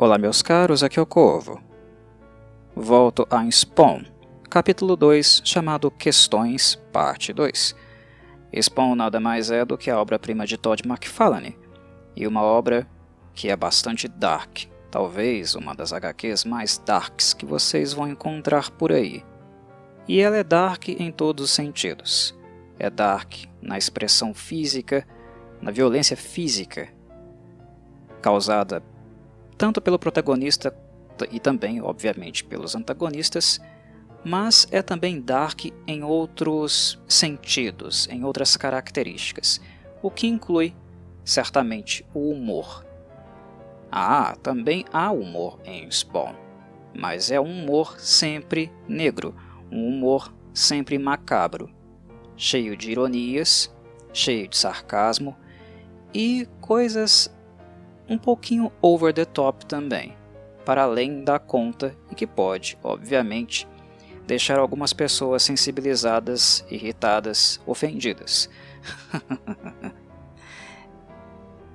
Olá, meus caros, aqui é o Corvo. Volto a Spawn, capítulo 2, chamado Questões, parte 2. Spawn nada mais é do que a obra-prima de Todd McFarlane, e uma obra que é bastante dark, talvez uma das HQs mais darks que vocês vão encontrar por aí. E ela é dark em todos os sentidos. É dark na expressão física, na violência física causada tanto pelo protagonista e também, obviamente, pelos antagonistas, mas é também dark em outros sentidos, em outras características, o que inclui certamente o humor. Ah, também há humor em Spawn, mas é um humor sempre negro, um humor sempre macabro, cheio de ironias, cheio de sarcasmo e coisas um pouquinho over the top também, para além da conta e que pode, obviamente, deixar algumas pessoas sensibilizadas, irritadas, ofendidas.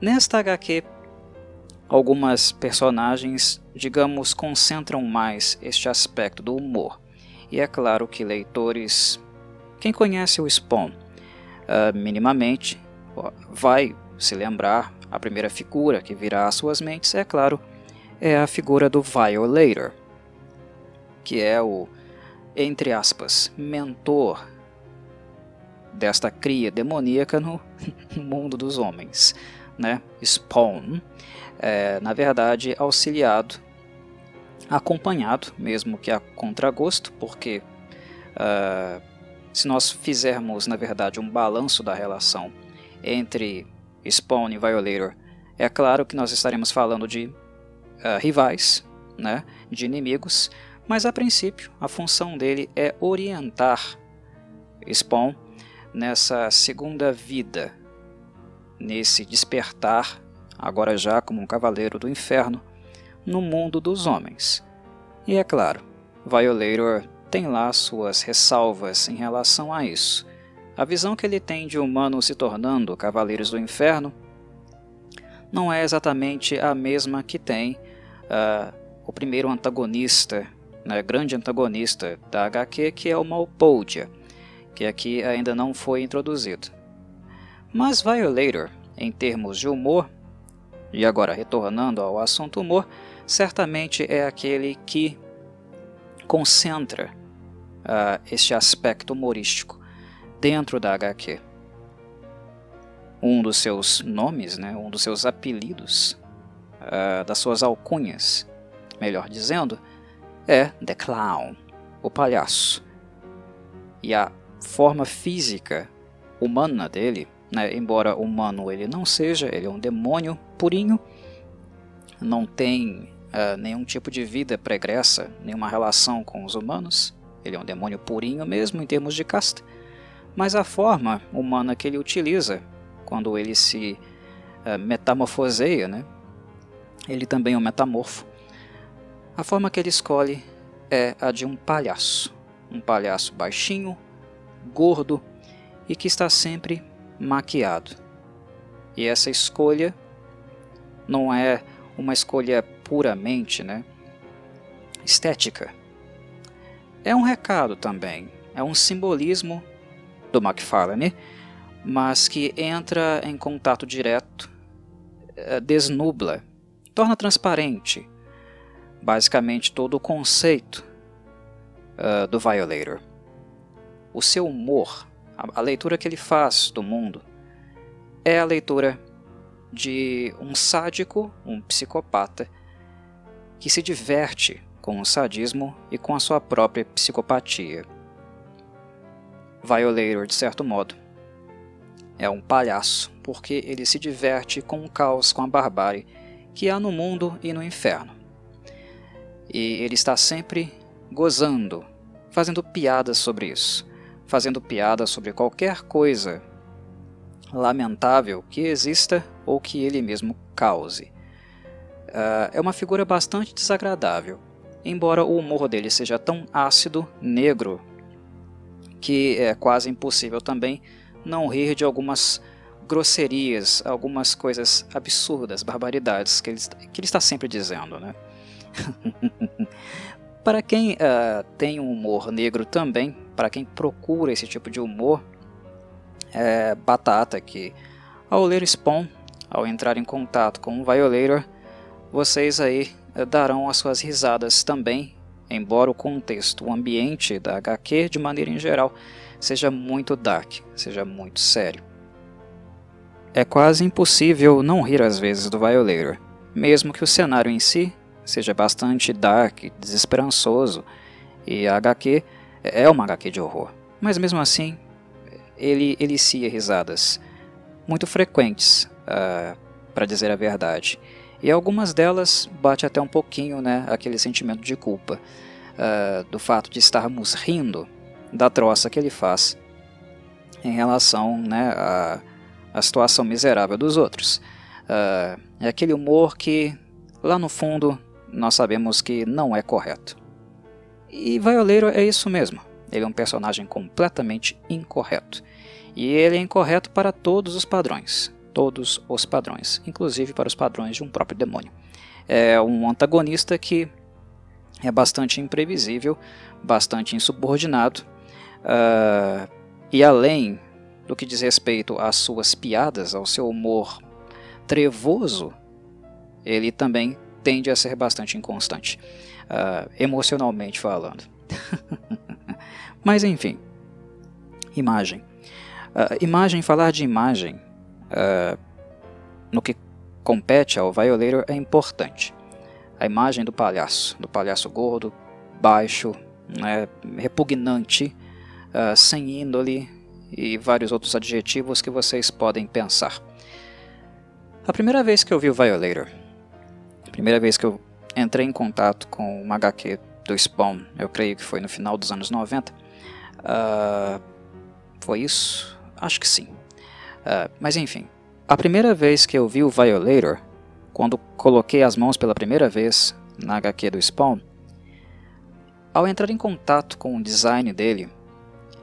Nesta HQ, algumas personagens, digamos, concentram mais este aspecto do humor, e é claro que leitores, quem conhece o Spawn uh, minimamente, vai se lembrar a primeira figura que virá às suas mentes, é claro, é a figura do Violator, que é o, entre aspas, mentor desta cria demoníaca no mundo dos homens, né? Spawn, é, na verdade, auxiliado, acompanhado, mesmo que a contragosto, porque uh, se nós fizermos, na verdade, um balanço da relação entre Spawn e Violator, é claro que nós estaremos falando de uh, rivais, né, de inimigos, mas a princípio a função dele é orientar Spawn nessa segunda vida, nesse despertar, agora já como um cavaleiro do inferno, no mundo dos homens. E é claro, Violator tem lá suas ressalvas em relação a isso. A visão que ele tem de humanos se tornando cavaleiros do inferno não é exatamente a mesma que tem uh, o primeiro antagonista, né, grande antagonista da HQ, que é o Malpodia, que aqui ainda não foi introduzido. Mas Violator, em termos de humor, e agora retornando ao assunto humor, certamente é aquele que concentra uh, este aspecto humorístico dentro da HQ. Um dos seus nomes, né, um dos seus apelidos, uh, das suas alcunhas, melhor dizendo, é The Clown, o palhaço. E a forma física humana dele, né, embora humano ele não seja, ele é um demônio purinho, não tem uh, nenhum tipo de vida pregressa, nenhuma relação com os humanos, ele é um demônio purinho mesmo em termos de casta mas a forma humana que ele utiliza quando ele se uh, metamorfoseia, né? ele também é um metamorfo. A forma que ele escolhe é a de um palhaço, um palhaço baixinho, gordo e que está sempre maquiado. E essa escolha não é uma escolha puramente né, estética. É um recado também, é um simbolismo do McFarlane, mas que entra em contato direto, eh, desnubla, torna transparente basicamente todo o conceito uh, do Violator. O seu humor, a, a leitura que ele faz do mundo, é a leitura de um sádico, um psicopata, que se diverte com o sadismo e com a sua própria psicopatia. Violator, de certo modo. É um palhaço, porque ele se diverte com o caos, com a barbárie que há no mundo e no inferno. E ele está sempre gozando, fazendo piadas sobre isso, fazendo piadas sobre qualquer coisa lamentável que exista ou que ele mesmo cause. Uh, é uma figura bastante desagradável, embora o humor dele seja tão ácido, negro que é quase impossível também não rir de algumas grosserias, algumas coisas absurdas, barbaridades que ele, que ele está sempre dizendo, né? para quem uh, tem um humor negro também, para quem procura esse tipo de humor, é batata que ao ler Spawn, ao entrar em contato com o Violator, vocês aí uh, darão as suas risadas também, embora o contexto, o ambiente da HQ de maneira em geral seja muito dark, seja muito sério. É quase impossível não rir às vezes do Violator, mesmo que o cenário em si seja bastante dark, desesperançoso, e a HQ é uma HQ de horror. Mas mesmo assim, ele elicia risadas muito frequentes, uh, ah, para dizer a verdade. E algumas delas bate até um pouquinho né, aquele sentimento de culpa uh, do fato de estarmos rindo da troça que ele faz em relação né, a a situação miserável dos outros. Uh, é aquele humor que, lá no fundo, nós sabemos que não é correto. E Violeiro é isso mesmo. Ele é um personagem completamente incorreto. E ele é incorreto para todos os padrões. Todos os padrões, inclusive para os padrões de um próprio demônio. É um antagonista que é bastante imprevisível, bastante insubordinado, uh, e além do que diz respeito às suas piadas, ao seu humor trevoso, ele também tende a ser bastante inconstante, uh, emocionalmente falando. Mas enfim, imagem. Uh, imagem, falar de imagem uh, no que compete ao Violator é importante. A imagem do palhaço, do palhaço gordo, baixo, né, repugnante, sem índole, e vários outros adjetivos que vocês podem pensar. A primeira vez que eu vi o Violator, a primeira vez que eu entrei em contato com uma HQ do Spawn, eu creio que foi no final dos anos 90, uh, ah, foi isso? Acho que sim. Uh, mas enfim, a primeira vez que eu vi o Violator, quando coloquei as mãos pela primeira vez na HQ do Spawn, ao entrar em contato com o design dele,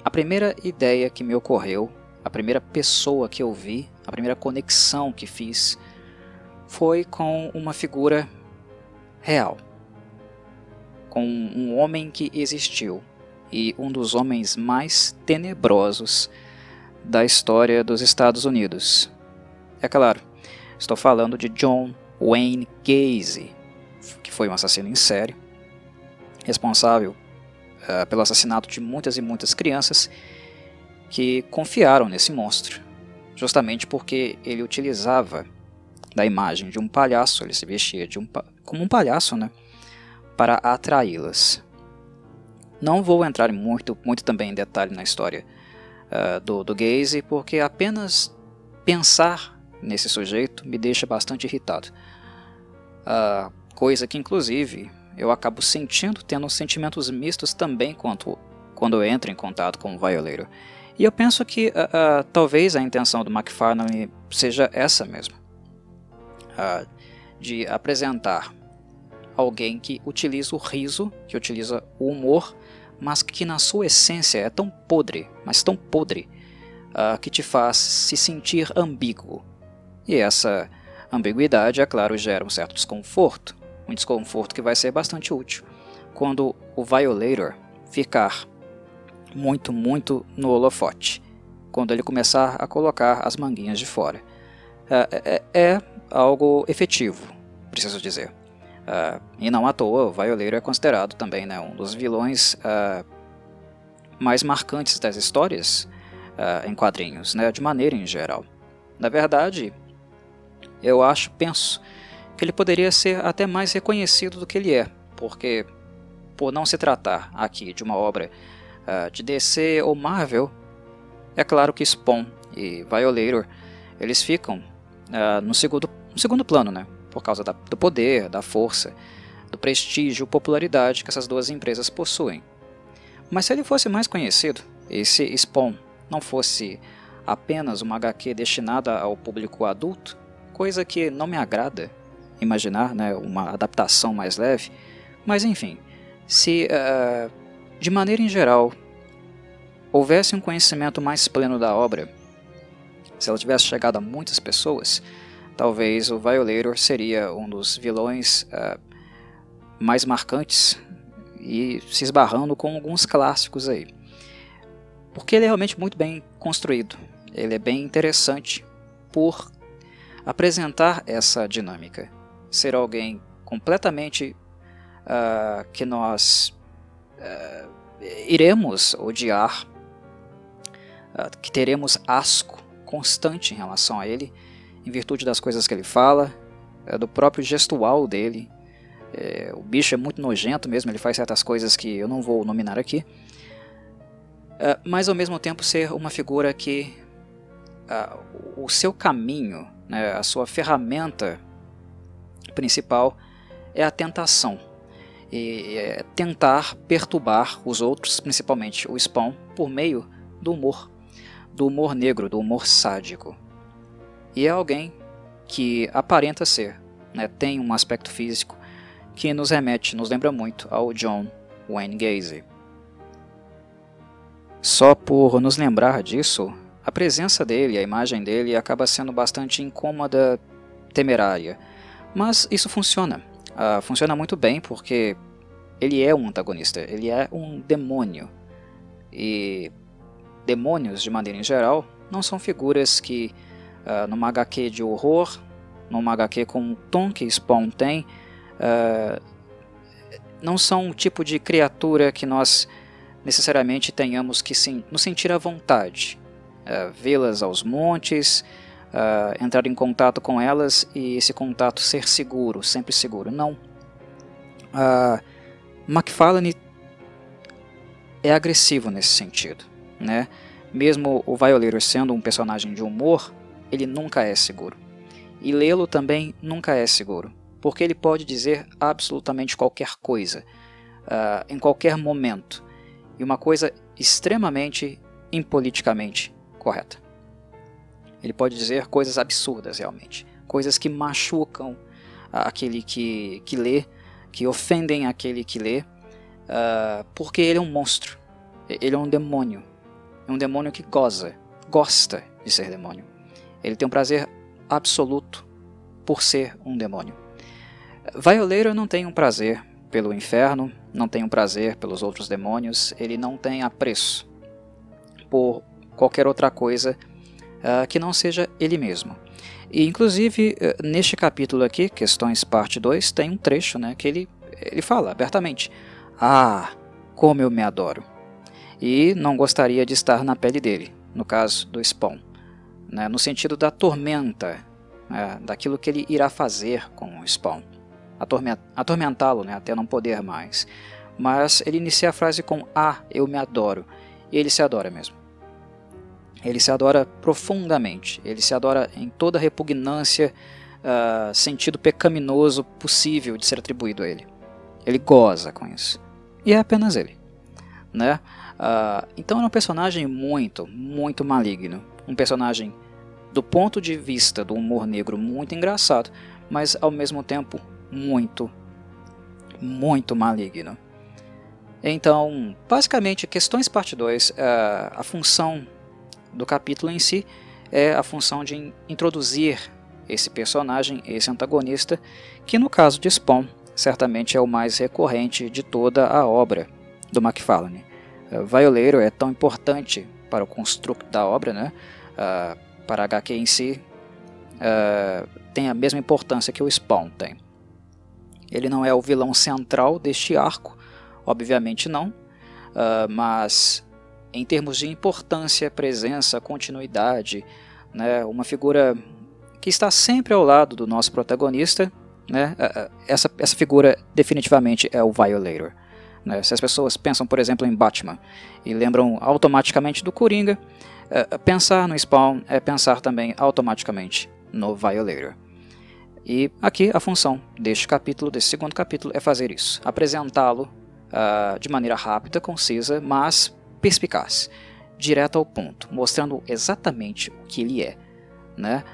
a primeira ideia que me ocorreu, a primeira pessoa que eu vi, a primeira conexão que fiz foi com uma figura real, com um homem que existiu e um dos homens mais tenebrosos da história dos Estados Unidos. É claro, estou falando de John Wayne Gacy, que foi um assassino em série, responsável uh, pelo assassinato de muitas e muitas crianças que confiaram nesse monstro, justamente porque ele utilizava da imagem de um palhaço, ele se vestia um, como um palhaço, né, para atraí-las. Não vou entrar muito, muito também em detalhe na história uh, do, do Gaze, porque apenas pensar nesse sujeito me deixa bastante irritado. Uh, coisa que, inclusive, eu acabo sentindo, tendo sentimentos mistos também quanto, quando eu entro em contato com o Violator. E eu penso que uh, uh, talvez a intenção do McFarlane seja essa mesmo. Uh, de apresentar alguém que utiliza o riso, que utiliza o humor, mas que na sua essência é tão podre, mas tão podre, que te faz se sentir ambíguo. E essa ambiguidade, é claro, gera um certo desconforto um desconforto que vai ser bastante útil quando o Violator ficar muito, muito no holofote, quando ele começar a colocar as manguinhas de fora. É, é, é algo efetivo, preciso dizer. Uh, e não à toa, o Violator é considerado também né, um dos vilões uh, mais marcantes das histórias uh, em quadrinhos, né, de maneira em geral. Na verdade, eu acho, penso, que ele poderia ser até mais reconhecido do que ele é, porque, por não se tratar aqui de uma obra de DC ou Marvel, é claro que Spawn e Violator eles ficam no, segundo, no segundo plano, né? Por causa da, do poder, da força, do prestígio, popularidade que essas duas empresas possuem. Mas se ele fosse mais conhecido, e se Spawn não fosse apenas uma HQ destinada ao público adulto, coisa que não me agrada imaginar né, uma adaptação mais leve, mas enfim, se uh, de maneira em geral houvesse um conhecimento mais pleno da obra, se ela tivesse chegado a muitas pessoas, talvez o Violator seria um dos vilões uh, mais marcantes e se esbarrando com alguns clássicos aí. Porque ele é realmente muito bem construído, ele é bem interessante por apresentar essa dinâmica. Ser alguém completamente uh, que nós uh, iremos odiar, que teremos asco constante em relação a ele, em virtude das coisas que ele fala, é, do próprio gestual dele. É, o bicho é muito nojento mesmo, ele faz certas coisas que eu não vou nominar aqui. É, mas ao mesmo tempo ser uma figura que o seu caminho, né, a sua ferramenta principal é a tentação. E é tentar perturbar os outros, principalmente o Spawn, por meio do humor do humor negro, do humor sádico. E é alguém que aparenta ser, né, tem um aspecto físico que nos remete, nos lembra muito ao John Wayne Gacy. Só por nos lembrar disso, a presença dele, a imagem dele acaba sendo bastante incômoda, temerária. Mas isso funciona. Uh, funciona muito bem porque ele é um antagonista, ele é um demônio. E demônios, de maneira em geral, não são figuras que, uh, numa HQ de horror, numa HQ com o tom que Spawn tem, uh, não são o tipo de criatura que nós necessariamente tenhamos que sim, nos sentir à vontade, uh, vê-las aos montes, uh, entrar em contato com elas e esse contato ser seguro, sempre seguro. Não. Uh, McFarlane é agressivo nesse sentido né? Mesmo o Violator sendo um personagem de humor, ele nunca é seguro. E lê-lo também nunca é seguro, porque ele pode dizer absolutamente qualquer coisa, uh, em qualquer momento, e uma coisa extremamente impoliticamente correta. Ele pode dizer coisas absurdas realmente, coisas que machucam aquele que, que lê, que ofendem aquele que lê, uh, porque ele é um monstro, ele é um demônio, é um demônio que goza, gosta de ser demônio. Ele tem um prazer absoluto por ser um demônio. Violator não tem um prazer pelo inferno, não tem um prazer pelos outros demônios, ele não tem apreço por qualquer outra coisa uh, que não seja ele mesmo. E inclusive uh, neste capítulo aqui, questões parte 2, tem um trecho né, que ele, ele fala abertamente: Ah, como eu me adoro e não gostaria de estar na pele dele, no caso do Spawn, né, no sentido da tormenta, né, daquilo que ele irá fazer com o Spawn, atormentá-lo né, até não poder mais. Mas ele inicia a frase com Ah, eu me adoro, e ele se adora mesmo. Ele se adora profundamente, ele se adora em toda repugnância, uh, sentido pecaminoso possível de ser atribuído a ele. Ele goza com isso. E é apenas ele. Né? Uh, então é um personagem muito, muito maligno. Um personagem do ponto de vista do humor negro muito engraçado, mas ao mesmo tempo muito, muito maligno. Então, basicamente, questões parte 2, uh, ah, a função do capítulo em si é a função de introduzir esse personagem, esse antagonista, que no caso de Spawn, certamente é o mais recorrente de toda a obra do McFarlane. Violator é tão importante para o construto da obra, né? Uh, para a HQ em si, uh, tem a mesma importância que o Spawn tem. Ele não é o vilão central deste arco, obviamente não, uh, mas em termos de importância, presença, continuidade, né, uma figura que está sempre ao lado do nosso protagonista, né, essa, essa figura definitivamente é o Violator. Né? Se as pessoas pensam, por exemplo, em Batman e lembram automaticamente do Coringa, é, pensar no Spawn é pensar também automaticamente no Violator. E aqui a função deste capítulo, desse segundo capítulo, é fazer isso, apresentá-lo uh, de maneira rápida, concisa, mas perspicaz, direto ao ponto, mostrando exatamente o que ele é, né?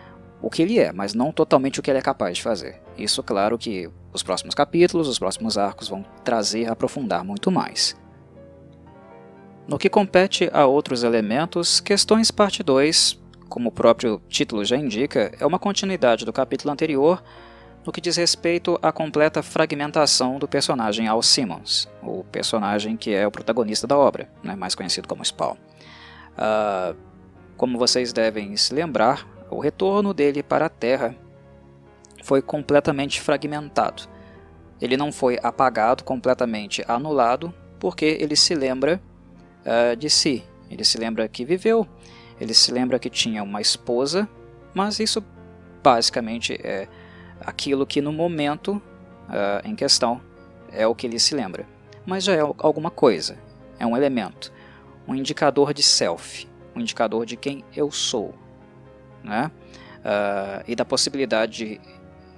O que ele é, mas não totalmente o que ele é capaz de fazer. Isso, claro, que os próximos capítulos, os próximos arcos vão trazer, aprofundar muito mais. No que compete a outros elementos, questões parte 2 como o próprio título já indica, é uma continuidade do capítulo anterior no que diz respeito à completa fragmentação do personagem Al Simmons, o personagem que é o protagonista da obra, né, mais conhecido como Spawn. Uh, como vocês devem se lembrar, o retorno dele para a Terra foi completamente fragmentado. Ele não foi apagado, completamente anulado, porque ele se lembra uh, de si. Ele se lembra que viveu, ele se lembra que tinha uma esposa, mas isso basicamente é aquilo que no momento uh, em questão é o que ele se lembra. Mas já é alguma coisa, é um elemento, um indicador de self, um indicador de quem eu sou, né? Uh, e da possibilidade de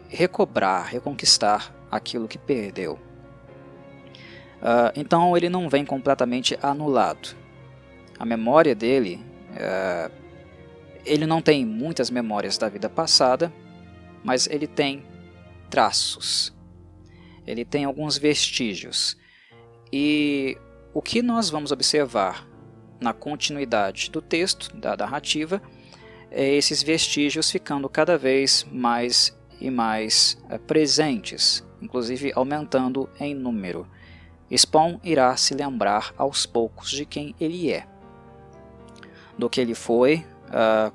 recobrar, reconquistar aquilo que perdeu. Uh, então ele não vem completamente anulado. A memória dele, uh, ele não tem muitas memórias da vida passada, mas ele tem traços, ele tem alguns vestígios. E o que nós vamos observar na continuidade do texto, da narrativa, é esses vestígios ficando cada vez mais e mais é, presentes, inclusive aumentando em número. Spawn irá se lembrar aos poucos de quem ele é, do que ele foi, uh,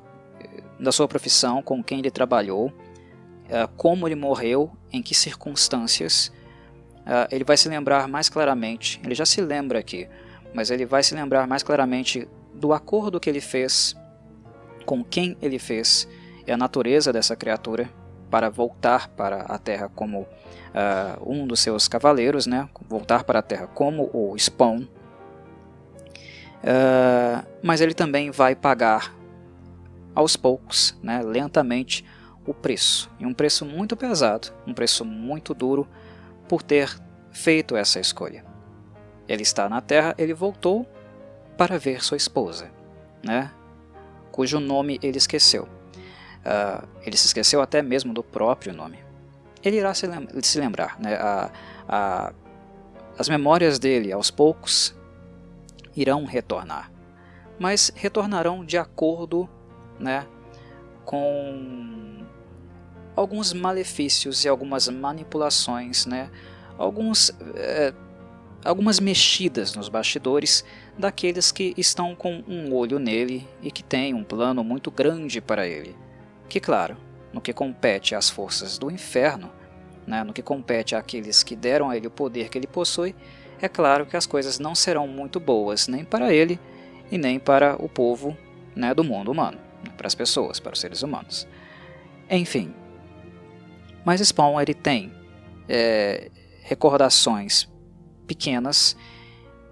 da sua profissão, com quem ele trabalhou, uh, como ele morreu, em que circunstâncias. Ele vai se lembrar mais claramente, ele já se lembra aqui, mas ele vai se lembrar mais claramente do acordo que ele fez, com quem ele fez e a natureza dessa criatura para voltar para a Terra como uh, um dos seus cavaleiros, né? voltar para a Terra como o Spawn. Uh, mas ele também vai pagar aos poucos, né, lentamente, o preço. E um preço muito pesado, um preço muito duro por ter feito essa escolha. Ele está na Terra, ele voltou para ver sua esposa, né? cujo nome ele esqueceu. Uh, ele se esqueceu até mesmo do próprio nome. Ele irá se, lem se lembrar. Né? A, a, as memórias dele, aos poucos, irão retornar. Mas retornarão de acordo né, com alguns malefícios e algumas manipulações, né, alguns, é, algumas mexidas nos bastidores daqueles que estão com um olho nele e que têm um plano muito grande para ele. Que, claro, no que compete às forças do inferno, né, no que compete àqueles que deram a ele o poder que ele possui, é claro que as coisas não serão muito boas nem para ele e nem para o povo né, do mundo humano, para as pessoas, para os seres humanos. Enfim, mas Spawn ele tem é, recordações pequenas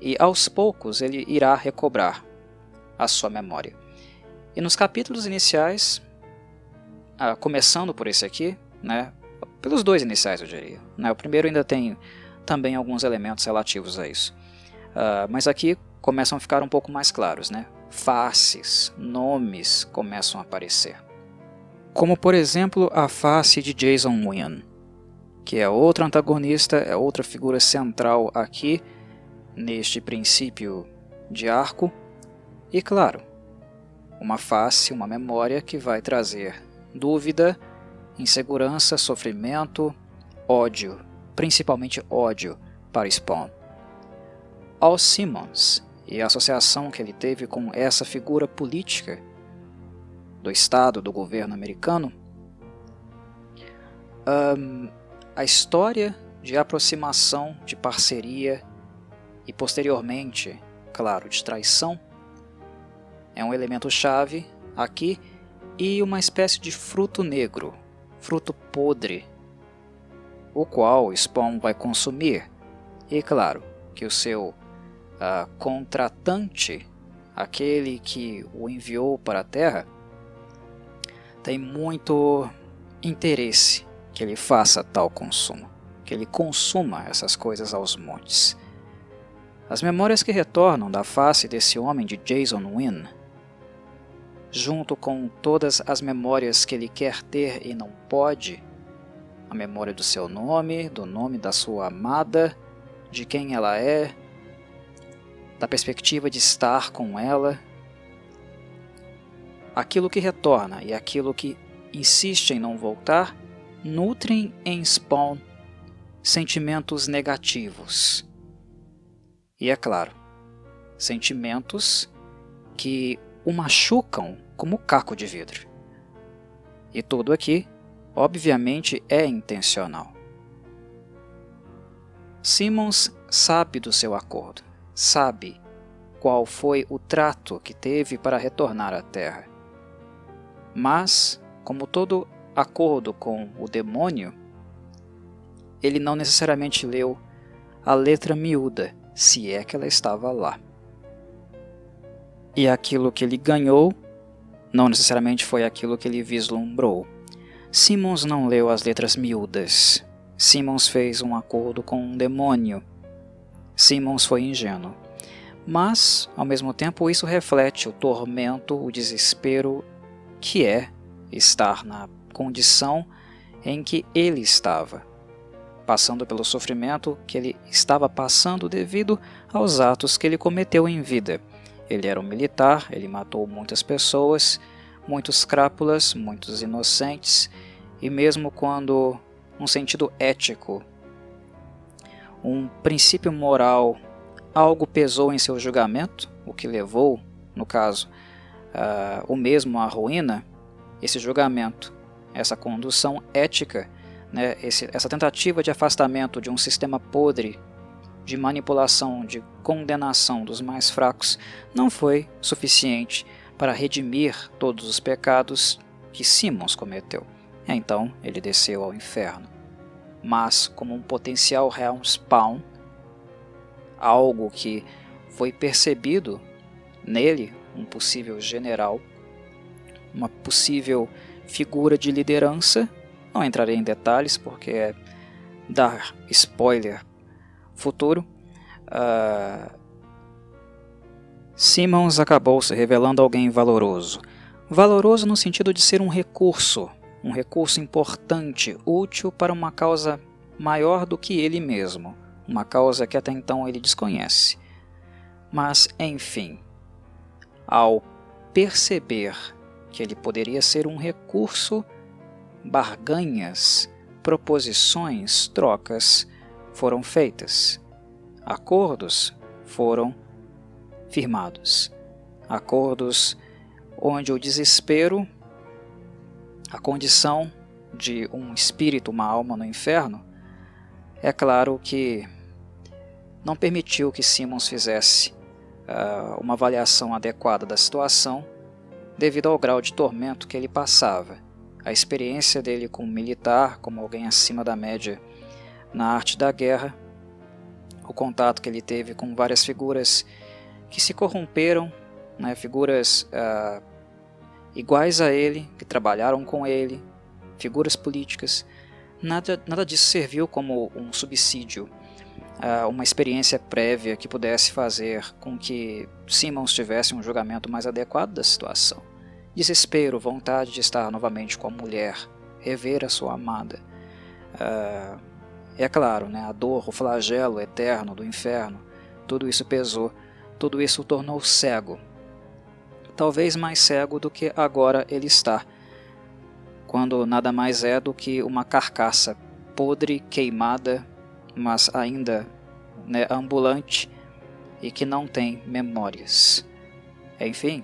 e aos poucos ele irá recobrar a sua memória. E nos capítulos iniciais, ah, começando por esse aqui, né, pelos dois iniciais eu diria. Né, o primeiro ainda tem também alguns elementos relativos a isso. Uh, mas aqui começam a ficar um pouco mais claros, né? Faces, nomes começam a aparecer. Como por exemplo a face de Jason Wynn, que é outro antagonista, é outra figura central aqui neste princípio de arco. E claro, uma face, uma memória que vai trazer dúvida, insegurança, sofrimento, ódio, principalmente ódio para Spawn. Al Simmons e a associação que ele teve com essa figura política do Estado, do governo americano, um, a história de aproximação, de parceria e posteriormente, claro, de traição é um elemento chave aqui e uma espécie de fruto negro, fruto podre o qual Spawn vai consumir. E claro que o seu uh, contratante, aquele que o enviou para a Terra, tem muito interesse que ele faça tal consumo, que ele consuma essas coisas aos montes. As memórias que retornam da face desse homem de Jason Wynn, junto com todas as memórias que ele quer ter e não pode, a memória do seu nome, do nome da sua amada, de quem ela é, da perspectiva de estar com ela. aquilo que retorna e aquilo que insiste em não voltar nutrem em Spawn sentimentos negativos. E é claro, sentimentos que o machucam como caco de vidro. E tudo aqui, obviamente, é intencional. Simmons sabe do seu acordo, sabe qual foi o trato que teve para retornar à Terra. Mas, como todo acordo com o demônio, ele não necessariamente leu a letra miúda, se é que ela estava lá. E aquilo que ele ganhou não necessariamente foi aquilo que ele vislumbrou. Simmons não leu as letras miúdas. Simmons fez um acordo com um demônio. Simmons foi ingênuo. Mas, ao mesmo tempo, isso reflete o tormento, o desespero que é estar na condição em que ele estava, passando pelo sofrimento que ele estava passando devido aos atos que ele cometeu em vida. Ele era um militar, ele matou muitas pessoas, muitos crápulas, muitos inocentes, e mesmo quando um sentido ético, um princípio moral, algo pesou em seu julgamento, o que levou, no caso, uh, o mesmo à ruína, esse julgamento, essa condução ética, né, esse, essa tentativa de afastamento de um sistema podre de manipulação, de condenação dos mais fracos, não foi suficiente para redimir todos os pecados que Simons cometeu. Então ele desceu ao inferno. Mas, como um potencial realm spawn, algo que foi percebido nele, um possível general, uma possível figura de liderança, não entrarei em detalhes porque é dar spoiler futuro, uh, Simmons acabou se revelando alguém valoroso. Valoroso no sentido de ser um recurso, um recurso importante, útil para uma causa maior do que ele mesmo, uma causa que até então ele desconhece. Mas, enfim, ao perceber que ele poderia ser um recurso, barganhas, proposições, trocas foram feitas, acordos foram firmados, acordos onde o desespero, a condição de um espírito, uma alma no inferno, é claro que não permitiu que Simmons fizesse uh, uma avaliação adequada da situação devido ao grau de tormento que ele passava. A experiência dele como militar, como alguém acima da média na arte da guerra, o contato que ele teve com várias figuras que se corromperam, né, figuras uh, iguais a ele, que trabalharam com ele, figuras políticas, nada, nada disso serviu como um subsídio, uma experiência prévia que pudesse fazer com que Simmons tivesse um julgamento mais adequado da situação. Desespero, vontade de estar novamente com a mulher, rever a sua amada. Uh, é claro, né, a dor, o flagelo eterno do inferno, tudo isso pesou, tudo isso o tornou cego. Talvez mais cego do que agora ele está, quando nada mais é do que uma carcaça podre, queimada, mas ainda né, ambulante e que não tem memórias. Enfim,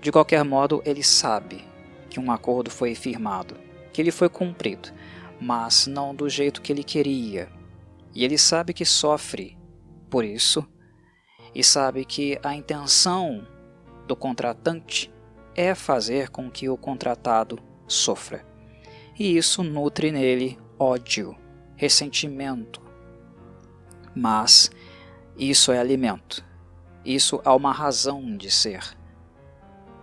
de qualquer modo, ele sabe que um acordo foi firmado, que ele foi cumprido mas não do jeito que ele queria. E ele sabe que sofre por isso, e sabe que a intenção do contratante é fazer com que o contratado sofra. E isso nutre nele ódio, ressentimento. Mas isso é alimento. Isso há uma razão de ser.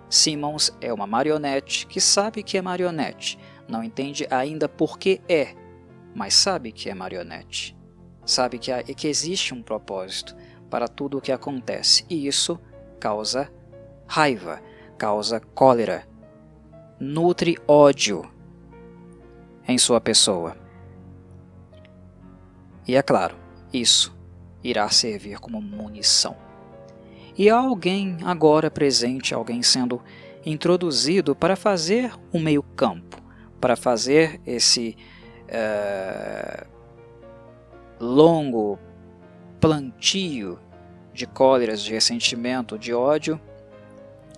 Simmons é uma marionete que sabe que é marionete, não entende ainda por que é, mas sabe que é marionete. Sabe que, há, que existe um propósito para tudo o que acontece, e isso causa raiva, causa cólera, nutre ódio em sua pessoa. E é claro, isso irá servir como munição. E há alguém agora presente, alguém sendo introduzido para fazer um meio-campo, para fazer esse uh, longo plantio de cóleras, de ressentimento, de ódio,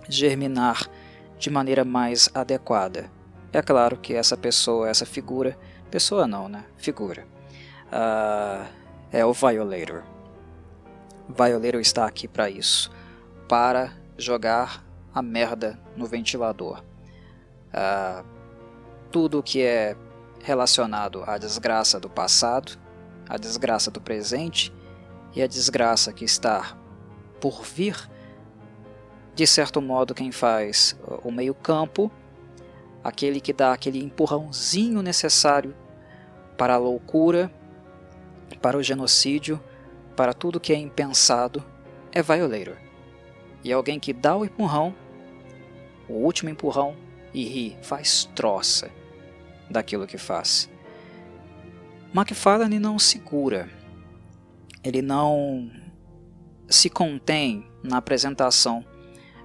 germinar de maneira mais adequada. É claro que essa pessoa, essa figura, pessoa não, né? Figura, uh, é o Violator. Violator está aqui para isso, para jogar a merda no ventilador. Uh, tudo que é relacionado à desgraça do passado, à desgraça do presente e à desgraça que está por vir, de certo modo, quem faz o meio-campo, aquele que dá aquele empurrãozinho necessário para a loucura, para o genocídio, para tudo que é impensado, é Violator. E alguém que dá o empurrão, o último empurrão, e ri, faz troça daquilo que faz. McFarlane não segura, ele não se contém na apresentação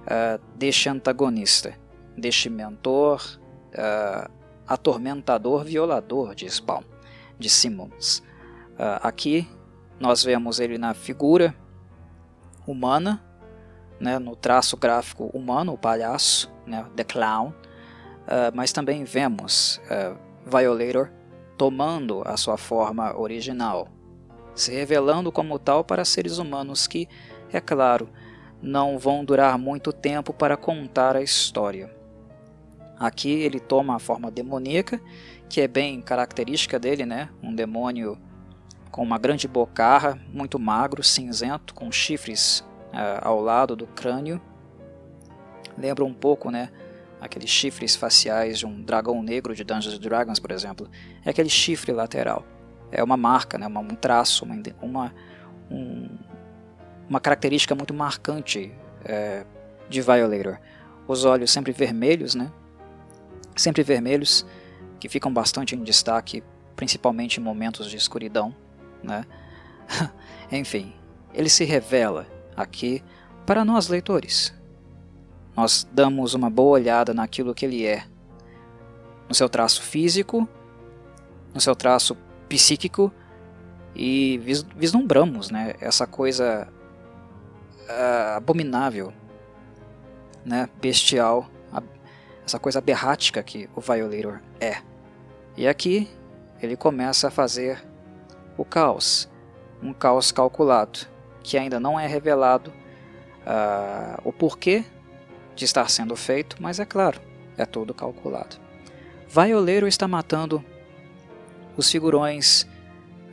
uh, deste antagonista, deste mentor, uh, atormentador, violador de Spawn, de Simmons. Uh, aqui nós vemos ele na figura humana, né, no traço gráfico humano, o palhaço, né, The Clown, uh, mas também vemos uh, Violator tomando a sua forma original, se revelando como tal para seres humanos que, é claro, não vão durar muito tempo para contar a história. Aqui ele toma a forma demoníaca, que é bem característica dele, né? Um demônio com uma grande bocarra, muito magro, cinzento, com chifres uh, ao lado do crânio. Lembra um pouco, né? Aqueles chifres faciais de um dragão negro de Dungeons Dragons, por exemplo, é aquele chifre lateral. É uma marca, né, um traço, uma, uma, um, uma característica muito marcante é, de Violator. Os olhos sempre vermelhos, né? Sempre vermelhos, que ficam bastante em destaque, principalmente em momentos de escuridão, né? Enfim, ele se revela aqui para nós leitores, nós damos uma boa olhada naquilo que ele é, no seu traço físico, no seu traço psíquico e vislumbramos né, essa coisa uh, abominável, né, bestial, essa coisa aberrática que o Violator é. E aqui ele começa a fazer o caos, um caos calculado, que ainda não é revelado uh, o porquê de estar sendo feito, mas é claro, é tudo calculado. Vaioleiro está matando os figurões,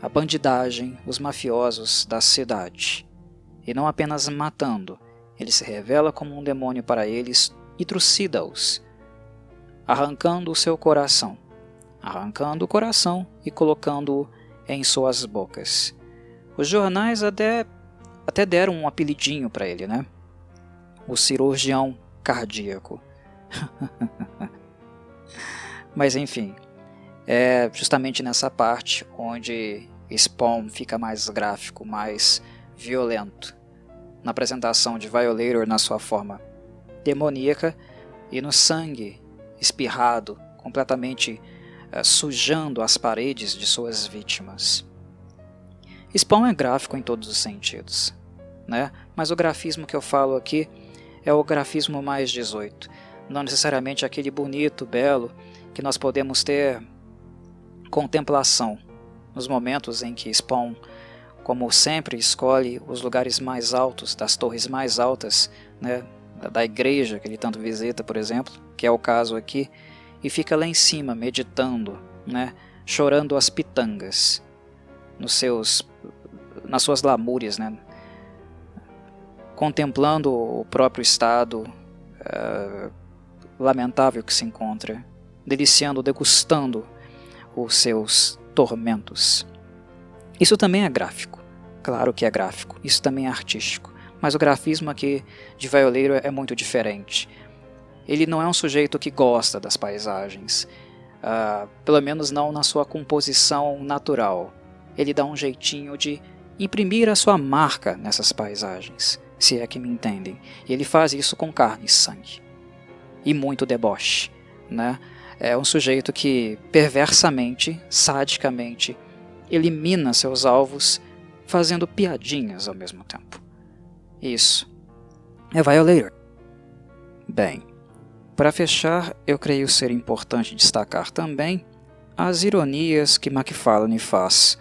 a bandidagem, os mafiosos da cidade. E não apenas matando, ele se revela como um demônio para eles e trucida-os, arrancando o seu coração, arrancando o coração e colocando-o em suas bocas. Os jornais até, até deram um apelidinho para ele, né? O cirurgião cardíaco. Mas enfim, é justamente nessa parte onde Spawn fica mais gráfico, mais violento. Na apresentação de Violator na sua forma demoníaca e no sangue espirrado, completamente uh, sujando as paredes de suas vítimas. Spawn é gráfico em todos os sentidos, né? mas o grafismo que eu falo aqui é o grafismo mais 18, não necessariamente aquele bonito, belo, que nós podemos ter contemplação. Nos momentos em que Spawn, como sempre, escolhe os lugares mais altos, das torres mais altas, né, da igreja que ele tanto visita, por exemplo, que é o caso aqui, e fica lá em cima meditando, né, chorando as pitangas nos seus nas suas lamúrias, né, contemplando o próprio estado uh, lamentável que se encontra, deliciando, degustando os seus tormentos. Isso também é gráfico, claro que é gráfico, isso também é artístico, mas o grafismo aqui de Violeiro é muito diferente. Ele não é um sujeito que gosta das paisagens, uh, pelo menos não na sua composição natural. Ele dá um jeitinho de imprimir a sua marca nessas paisagens se é que me entendem. E ele faz isso com carne e sangue. e muito deboche, né? É um sujeito que perversamente, sadicamente, elimina seus alvos fazendo piadinhas ao mesmo tempo. Isso é Violator. Bem, para fechar, eu creio ser importante destacar também as ironias que McFarlane faz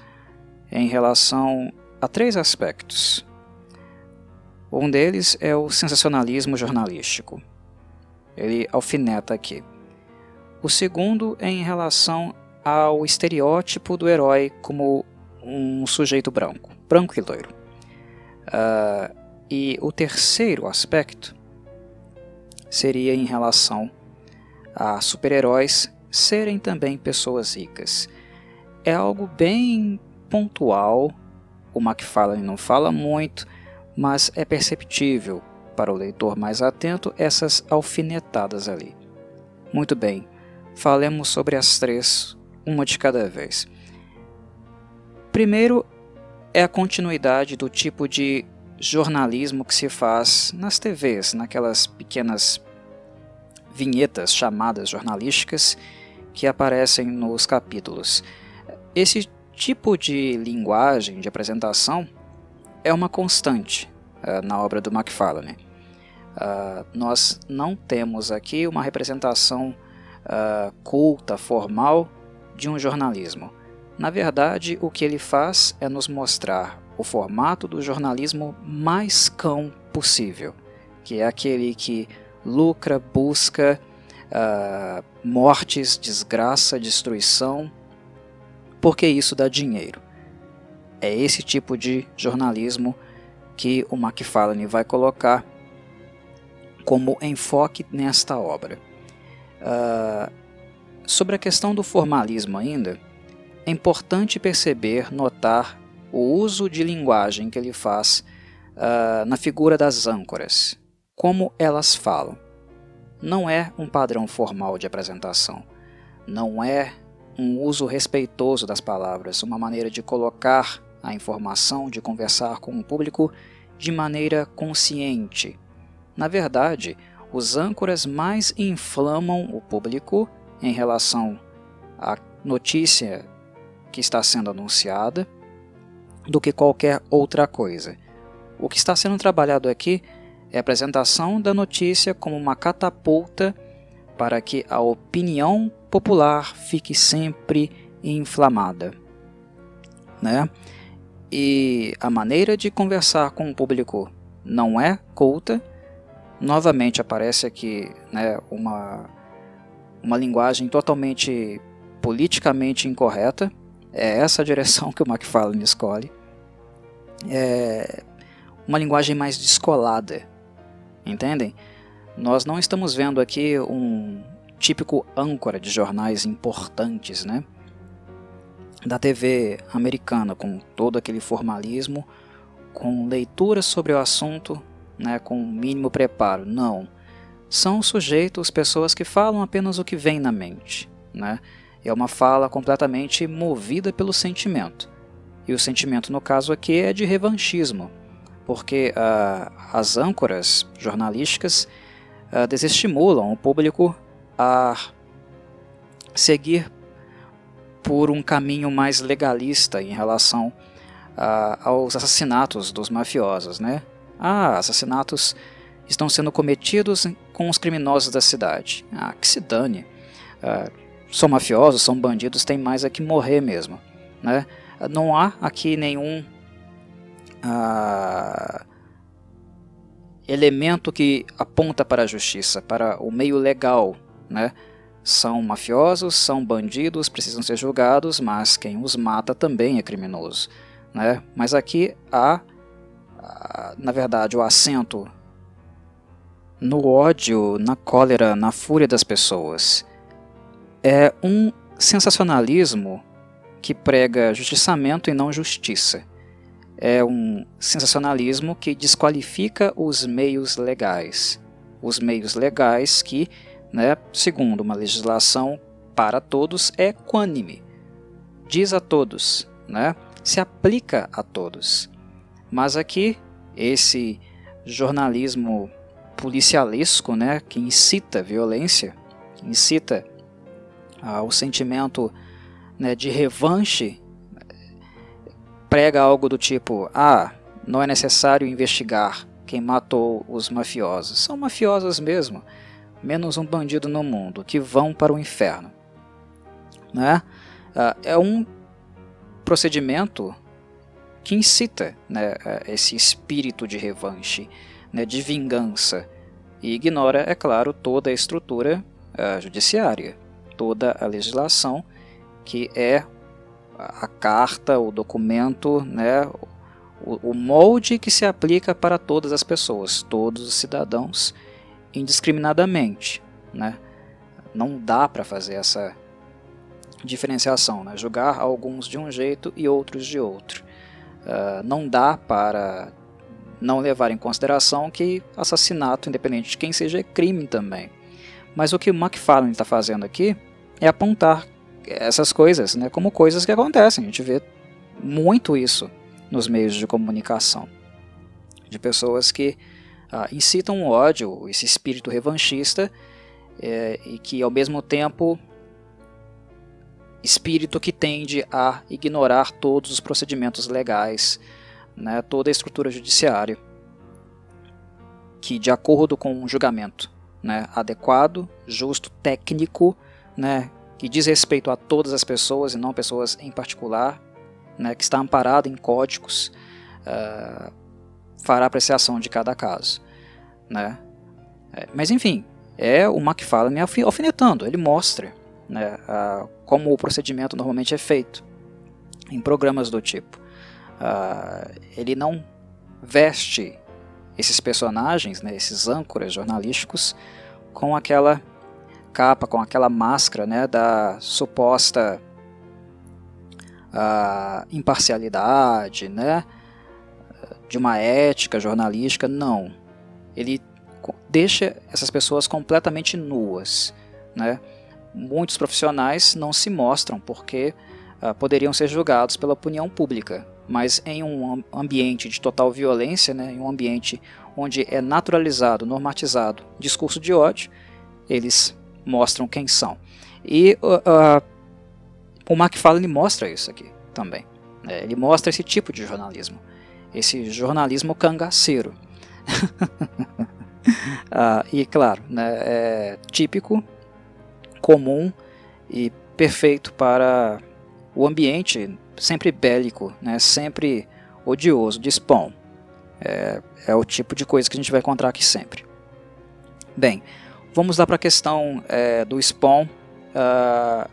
em relação a três aspectos. Um deles é o sensacionalismo jornalístico. Ele alfineta aqui. O segundo é em relação ao estereótipo do herói como um sujeito branco, branco e loiro. Uh, e o terceiro aspecto seria em relação a super-heróis serem também pessoas ricas. É algo bem pontual, o McFarlane não fala muito, mas é perceptível para o leitor mais atento essas alfinetadas ali. Muito bem, falemos sobre as três, uma de cada vez. Primeiro é a continuidade do tipo de jornalismo que se faz nas TVs, naquelas pequenas vinhetas chamadas jornalísticas que aparecem nos capítulos. Esse tipo de linguagem de apresentação é uma constante uh, na obra do Macfarlane. Uh, nós não temos aqui uma representação uh, culta, formal de um jornalismo. Na verdade, o que ele faz é nos mostrar o formato do jornalismo mais cão possível, que é aquele que lucra, busca uh, mortes, desgraça, destruição, porque isso dá dinheiro. É esse tipo de jornalismo que o McFarlane vai colocar como enfoque nesta obra. Uh, sobre a questão do formalismo ainda, é importante perceber, notar o uso de linguagem que ele faz uh, na figura das âncoras, como elas falam. Não é um padrão formal de apresentação, não é um uso respeitoso das palavras, uma maneira de colocar a informação, de conversar com o público de maneira consciente. Na verdade, os âncoras mais inflamam o público em relação à notícia que está sendo anunciada do que qualquer outra coisa. O que está sendo trabalhado aqui é a apresentação da notícia como uma catapulta para que a opinião popular fique sempre inflamada. Né? E a maneira de conversar com o público não é culta. Novamente aparece aqui né, uma, uma linguagem totalmente politicamente incorreta. É essa a direção que o McFarlane escolhe é, uma linguagem mais descolada, entendem? Nós não estamos vendo aqui um típico âncora de jornais importantes, né? Da TV americana, com todo aquele formalismo, com leitura sobre o assunto, né, com o mínimo preparo. Não. São sujeitos, pessoas que falam apenas o que vem na mente. Né? É uma fala completamente movida pelo sentimento. E o sentimento, no caso aqui, é de revanchismo, porque uh, as âncoras jornalísticas uh, desestimulam o público a seguir por um caminho mais legalista em relação uh, aos assassinatos dos mafiosos, né? Ah, assassinatos estão sendo cometidos com os criminosos da cidade. Ah, que se dane. Uh, são mafiosos, são bandidos, tem mais é que morrer mesmo, né? Não há aqui nenhum uh, elemento que aponta para a justiça, para o meio legal. Né? São mafiosos, são bandidos, precisam ser julgados, mas quem os mata também é criminoso. Né? Mas aqui há, na verdade, o acento no ódio, na cólera, na fúria das pessoas. É um sensacionalismo que prega justiçamento e não justiça. É um sensacionalismo que desqualifica os meios legais. Os meios legais que, né, segundo uma legislação para todos, é equânime. Diz a todos, né, se aplica a todos. Mas aqui, esse jornalismo policialesco, né, que incita violência, incita ah, o sentimento né, de revanche, prega algo do tipo: ah, não é necessário investigar quem matou os mafiosos. São mafiosos mesmo, menos um bandido no mundo, que vão para o inferno. Né? Ah, é um procedimento que incita né, esse espírito de revanche, né, de vingança, e ignora, é claro, toda a estrutura uh, judiciária, toda a legislação que é a carta, o documento, né, o molde que se aplica para todas as pessoas, todos os cidadãos, indiscriminadamente. Né? Não dá para fazer essa diferenciação, né? julgar alguns de um jeito e outros de outro. Uh, não dá para não levar em consideração que assassinato, independente de quem seja, é crime também. Mas o que o McFarlane está fazendo aqui é apontar essas coisas né, como coisas que acontecem. A gente vê muito isso nos meios de comunicação. De pessoas que ah, incitam o ódio, esse espírito revanchista, é, e que ao mesmo tempo espírito que tende a ignorar todos os procedimentos legais, né, toda a estrutura judiciária, que de acordo com um julgamento né, adequado, justo, técnico, né, que diz respeito a todas as pessoas e não pessoas em particular, né, que está amparado em códigos, uh, fará apreciação de cada caso. Né? É, mas enfim, é o McFarlane alfinetando, ele mostra né, uh, como o procedimento normalmente é feito em programas do tipo. Uh, ele não veste esses personagens, né, esses âncoras jornalísticos, com aquela capa, com aquela máscara né, da suposta uh, imparcialidade, né, de uma ética jornalística. Não. Ele deixa essas pessoas completamente nuas. Né? Muitos profissionais não se mostram porque uh, poderiam ser julgados pela opinião pública mas em um ambiente de total violência, né, em um ambiente onde é naturalizado, normatizado discurso de ódio, eles mostram quem são. E uh, uh, o McFarlane mostra isso aqui também. Né, ele mostra esse tipo de jornalismo, esse jornalismo cangaceiro. Uh, e claro, né, é típico, comum e perfeito para o ambiente sempre bélico, né, sempre odioso de Spawn. É, é, o tipo de coisa que a gente vai encontrar aqui sempre. Bem, vamos lá para a questão é, do Spawn. Uh,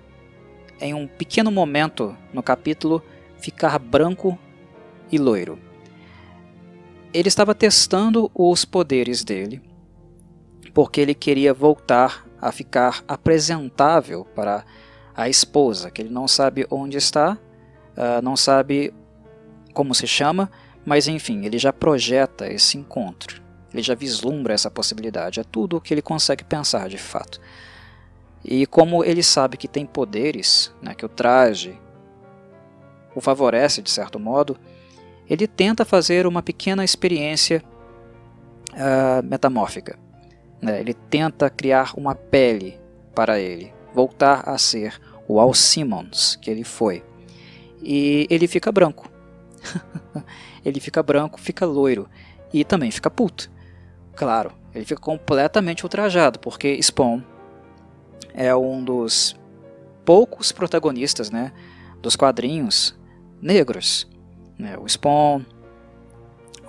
em um pequeno momento no capítulo, ficar branco e loiro. Ele estava testando os poderes dele, porque ele queria voltar a ficar apresentável para a esposa, que ele não sabe onde está uh, não sabe como se chama, mas enfim, ele já projeta esse encontro, ele já vislumbra essa possibilidade, é tudo o que ele consegue pensar de fato. E como ele sabe que tem poderes, né, que o traje o favorece de certo modo, ele tenta fazer uma pequena experiência uh, metamórfica. Né? Ele tenta criar uma pele para ele, voltar a ser o Al Simmons que ele foi e ele fica branco. ele fica branco, fica loiro e também fica puto. Claro, ele fica completamente ultrajado, porque Spawn é um dos poucos protagonistas né, dos quadrinhos negros. Né? O Spawn,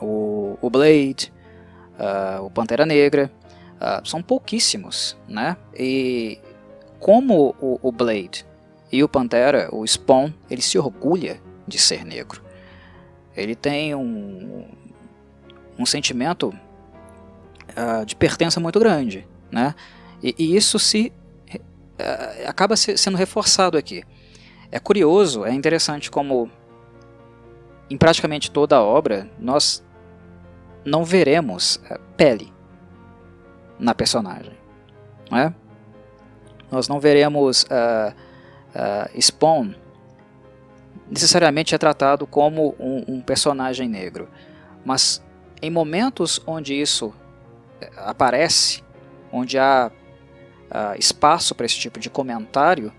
o, o Blade, uh, o Pantera Negra, uh, são pouquíssimos. Né? E como o, o Blade e o Pantera, o Spawn, ele se orgulha de ser negro. Ele tem um, um sentimento uh, de pertença muito grande, né? E, e isso se uh, acaba se, sendo reforçado aqui. É curioso, é interessante como em praticamente toda a obra nós não veremos uh, pele na personagem, não é? Nós não veremos uh, uh, Spawn necessariamente é tratado como um, um, personagem negro, mas em momentos onde isso aparece, onde há uh, espaço para esse tipo de comentário,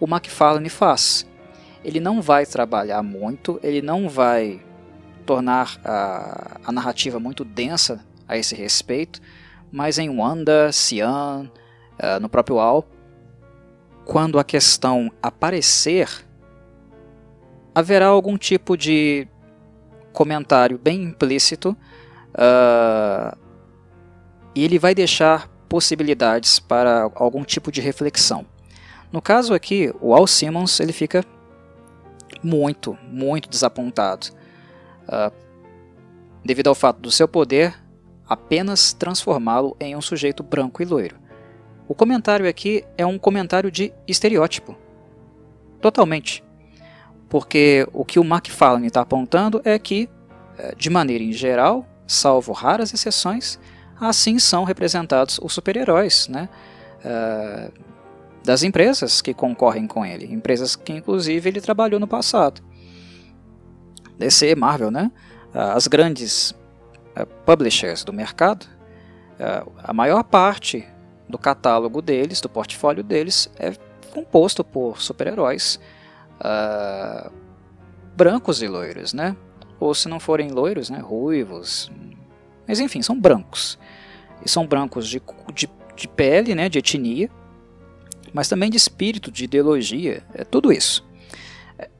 o McFarlane faz. Ele não vai trabalhar muito, ele não vai tornar a, a narrativa muito densa a esse respeito, mas em Wanda, Cian, uh, no próprio Al, quando a questão aparecer, haverá algum tipo de comentário bem implícito uh, e ele vai deixar possibilidades para algum tipo de reflexão. No caso aqui, o Al Simmons ele fica muito, muito desapontado, uh, devido ao fato do seu poder apenas transformá-lo em um sujeito branco e loiro. O comentário aqui é um comentário de estereótipo. Totalmente. Porque o que o McFarlane está apontando é que, eh, de maneira em geral, salvo raras exceções, assim são representados os super-heróis né? Uh, das empresas que concorrem com ele, empresas que inclusive ele trabalhou no passado. DC, Marvel, né? Uh, as grandes uh, publishers do mercado, a maior parte do catálogo deles, do portfólio deles, é composto por super-heróis brancos e loiros, né? Ou se não forem loiros, né? Ruivos, mas enfim, são brancos. E são brancos de, de, de pele, né, de etnia, mas também de espírito, de ideologia, é tudo isso.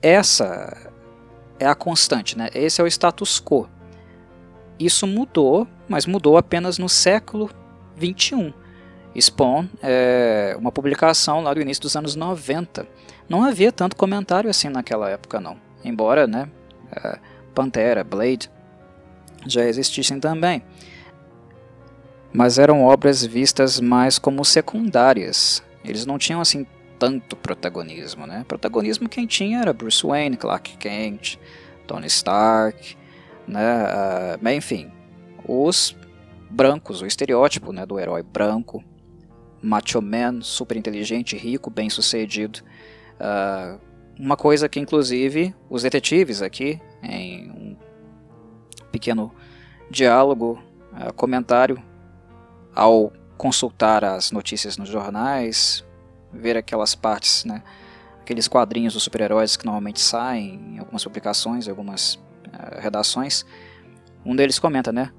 Essa é a constante, né? esse é o status quo. Isso mudou, mas mudou apenas no século 21. Spawn é uma publicação lá do início dos anos 90. Não havia tanto comentário assim naquela época, não. Embora, né, é, Pantera, Blade já existissem também. Mas eram obras vistas mais como secundárias. Eles não tinham assim tanto protagonismo, né? Protagonismo quem tinha era Bruce Wayne, Clark Kent, Tony Stark, né? Uh, mas enfim, os brancos, o estereótipo né, do herói branco, macho man, super inteligente, rico, bem sucedido. Uh, uma coisa que inclusive os detetives aqui, em um pequeno diálogo, uh, comentário, ao consultar as notícias nos jornais, ver aquelas partes, né, aqueles quadrinhos dos super-heróis que normalmente saem em algumas publicações, algumas uh, redações, um deles comenta, né?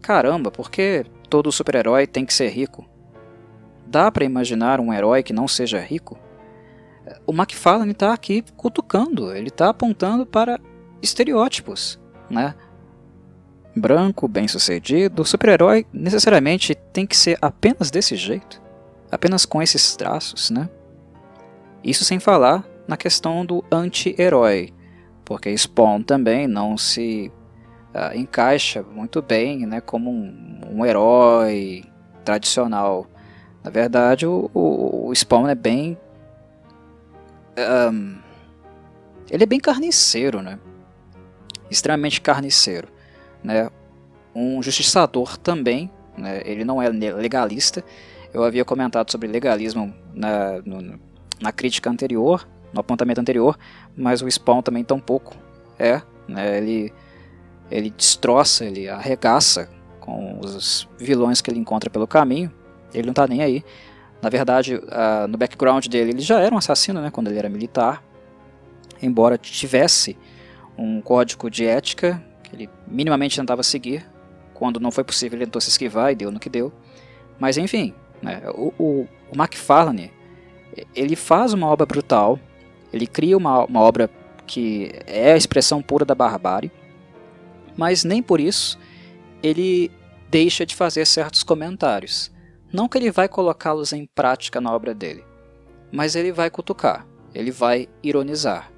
Caramba, por que todo super-herói tem que ser rico? Dá para imaginar um herói que não seja rico? O McFarlane está aqui cutucando, ele está apontando para estereótipos, né? Branco, bem-sucedido, super-herói necessariamente tem que ser apenas desse jeito, apenas com esses traços, né? Isso sem falar na questão do anti-herói, porque Spawn também não se uh, encaixa muito bem né, como um, um herói tradicional. Na verdade, o, o, o Spawn é bem. Um, ele é bem carniceiro, né? Extremamente carniceiro né, um justiçador também, né, ele não é legalista. Eu havia comentado sobre legalismo na, no, na crítica anterior, no apontamento anterior, mas o Spawn também tampouco é. Né, ele, ele destroça, ele arregaça com os vilões que ele encontra pelo caminho. Ele não está nem aí. Na verdade, uh, no background dele, ele já era um assassino né, quando ele era militar. Embora tivesse um código de ética ele minimamente tentava seguir. Quando não foi possível, ele tentou se esquivar e deu no que deu. Mas enfim, né, o, o, o ele faz uma obra brutal, ele cria uma, uma obra que é a expressão pura da barbárie, mas nem por isso ele deixa de fazer certos comentários. Não que ele vai colocá-los em prática na obra dele, mas ele vai cutucar, ele vai ironizar.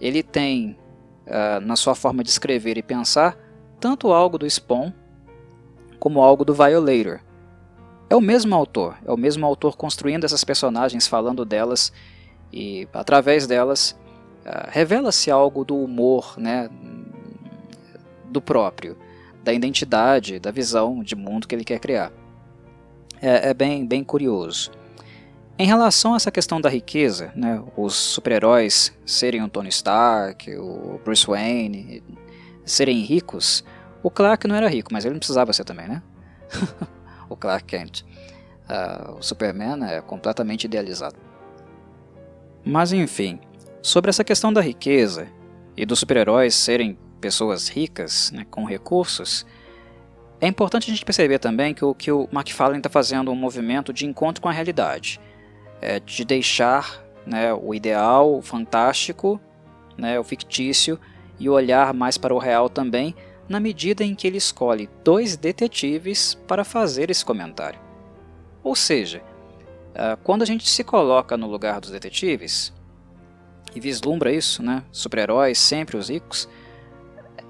Ele tem uh, na sua forma de escrever e pensar, tanto algo do Spawn como algo do Violator. É o mesmo autor, é o mesmo autor construindo essas personagens, falando delas e através delas uh, revela-se algo do humor, né, do próprio, da identidade, da visão de mundo que ele quer criar. É, é bem, bem curioso. Em relação a essa questão da riqueza, né, os super-heróis serem o Tony Stark, o Bruce Wayne, serem ricos, o Clark não era rico, mas ele não precisava ser também, né? o Clark Kent. Uh, o Superman é completamente idealizado. Mas enfim, sobre essa questão da riqueza e dos super-heróis serem pessoas ricas, né, com recursos, é importante a gente perceber também que o que o McFarlane está fazendo um movimento de encontro com a realidade, é, de deixar né, o ideal, o fantástico, né, o fictício e olhar mais para o real também, na medida em que ele escolhe dois detetives para fazer esse comentário. Ou seja, ah, quando a gente se coloca no lugar dos detetives e vislumbra isso, né, super-heróis, sempre os ricos,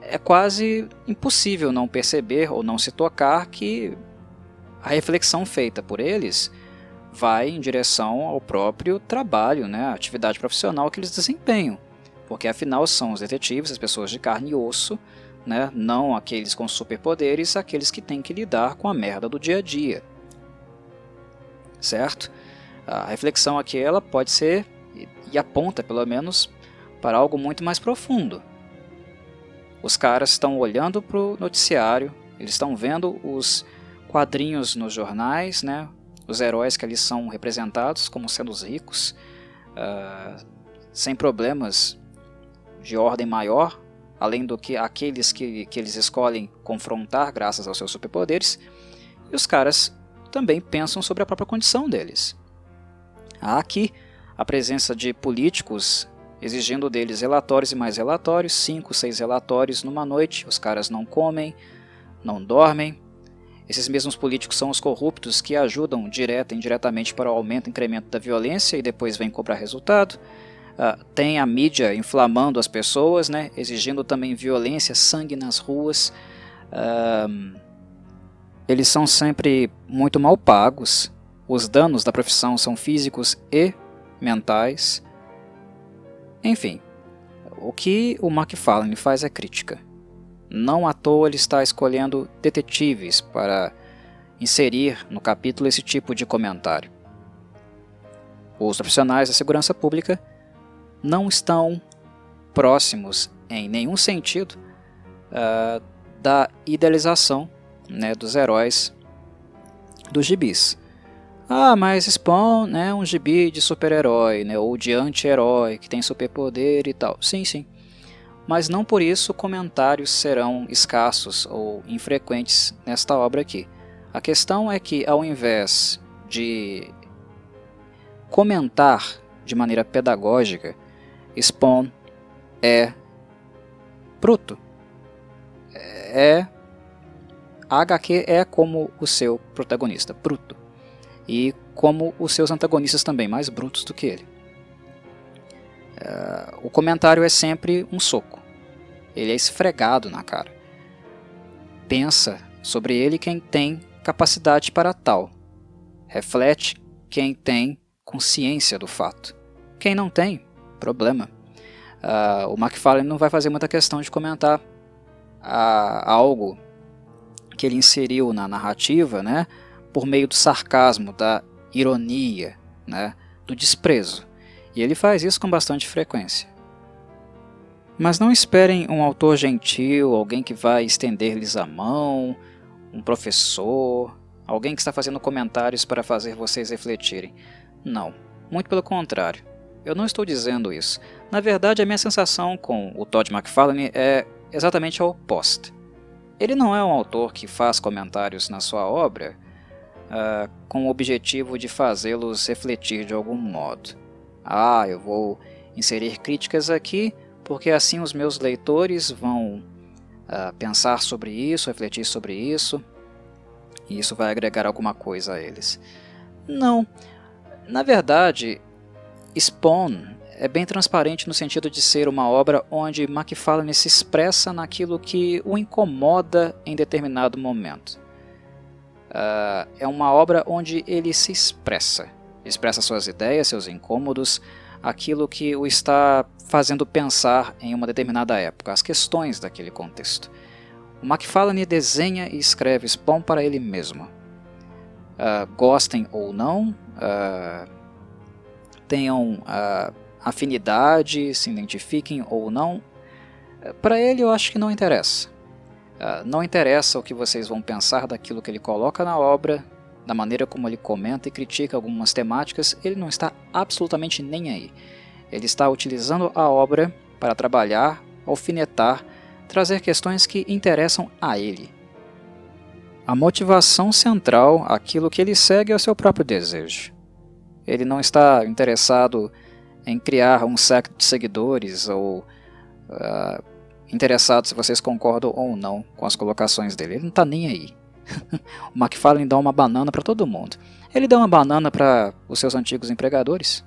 é quase impossível não perceber ou não se tocar que a reflexão feita por eles vai em direção ao próprio trabalho, né, a atividade profissional que eles desempenham. Porque afinal são os detetives, as pessoas de carne e osso, né, não aqueles com superpoderes, aqueles que têm que lidar com a merda do dia a dia. Certo? A reflexão aqui ela pode ser e aponta pelo menos para algo muito mais profundo. Os caras estão olhando para o noticiário, eles estão vendo os quadrinhos nos jornais, né? Os heróis que ali são representados como sendo os ricos, uh, sem problemas de ordem maior, além do que aqueles que, que eles escolhem confrontar graças aos seus superpoderes, e os caras também pensam sobre a própria condição deles. Há aqui a presença de políticos exigindo deles relatórios e mais relatórios, cinco, seis relatórios numa noite, os caras não comem, não dormem, esses mesmos políticos são os corruptos que ajudam direta e indiretamente para o aumento e incremento da violência e depois vêm cobrar resultado. Uh, tem a mídia inflamando as pessoas, né, exigindo também violência, sangue nas ruas. Uh, eles são sempre muito mal pagos. Os danos da profissão são físicos e mentais. Enfim, o que o McFarlane faz é crítica. Não à toa ele está escolhendo detetives para inserir no capítulo esse tipo de comentário. Os profissionais da segurança pública não estão próximos, em nenhum sentido, uh, da idealização né, dos heróis dos gibis. Ah, mas Spawn é né, um gibi de super-herói, né, ou de anti-herói, que tem superpoder e tal. Sim, sim mas não por isso comentários serão escassos ou infrequentes nesta obra aqui. A questão é que, ao invés de comentar de maneira pedagógica, Spawn é bruto. É a HQ é como o seu protagonista, bruto. E como os seus antagonistas também, mais brutos do que ele. O comentário é sempre um soco. Ele é esfregado na cara. Pensa sobre ele quem tem capacidade para tal. Reflete quem tem consciência do fato. Quem não tem, problema. Uh, o McFarlane não vai fazer muita questão de comentar uh, algo que ele inseriu na narrativa, né, por meio do sarcasmo, da ironia, né, do desprezo. E ele faz isso com bastante frequência. Mas não esperem um autor gentil, alguém que vai estender-lhes a mão, um professor, alguém que está fazendo comentários para fazer vocês refletirem. Não, muito pelo contrário. Eu não estou dizendo isso. Na verdade, a minha sensação com o Todd McFarlane é exatamente a oposta. Ele não é um autor que faz comentários na sua obra uh, com o objetivo de fazê-los refletir de algum modo. Ah, eu vou inserir críticas aqui porque assim os meus leitores vão uh, pensar sobre isso, refletir sobre isso, e isso vai agregar alguma coisa a eles. Não. Na verdade, Spawn é bem transparente no sentido de ser uma obra onde McFarlane se expressa naquilo que o incomoda em determinado momento. Uh, é uma obra onde ele se expressa expressa suas ideias, seus incômodos, aquilo que o está fazendo pensar em uma determinada época, as questões daquele contexto. O McFarlane desenha e escreve Spawn para ele mesmo. Uh, gostem ou não, uh, tenham uh, afinidade, se identifiquem ou não, para ele eu acho que não interessa. Não interessa o que vocês vão pensar daquilo que ele coloca na obra, da maneira como ele comenta e critica algumas temáticas, ele não está absolutamente nem aí. Ele está utilizando a obra para trabalhar, alfinetar, trazer questões que interessam a ele. A motivação central, aquilo que ele segue é o seu próprio desejo. Ele não está interessado em criar um século de seguidores ou uh, interessado se vocês concordam ou não com as colocações dele. Ele não está nem aí. O McFarlane dá uma banana para todo mundo. Ele deu uma banana para os seus antigos empregadores?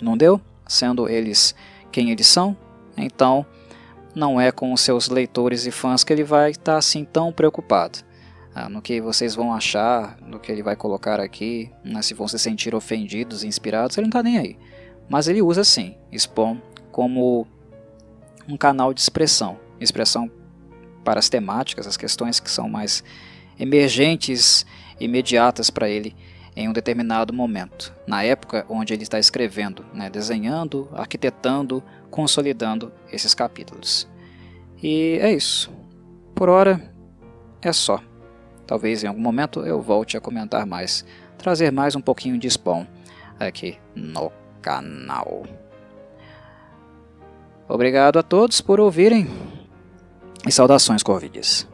Não deu? Sendo eles quem eles são? Então, não é com os seus leitores e fãs que ele vai estar tá, assim tão preocupado. Ah, no que vocês vão achar, no que ele vai colocar aqui, né, se vão se sentir ofendidos inspirados, ele não está nem aí. Mas ele usa sim, Spawn como um canal de expressão, expressão para as temáticas, as questões que são mais emergentes, imediatas para ele em um determinado momento, na época onde ele está escrevendo, né, desenhando, arquitetando, consolidando esses capítulos. E é isso. Por hora é só. Talvez em algum momento eu volte a comentar mais, trazer mais um pouquinho de Spawn aqui no canal. Obrigado a todos por ouvirem e saudações Corvides.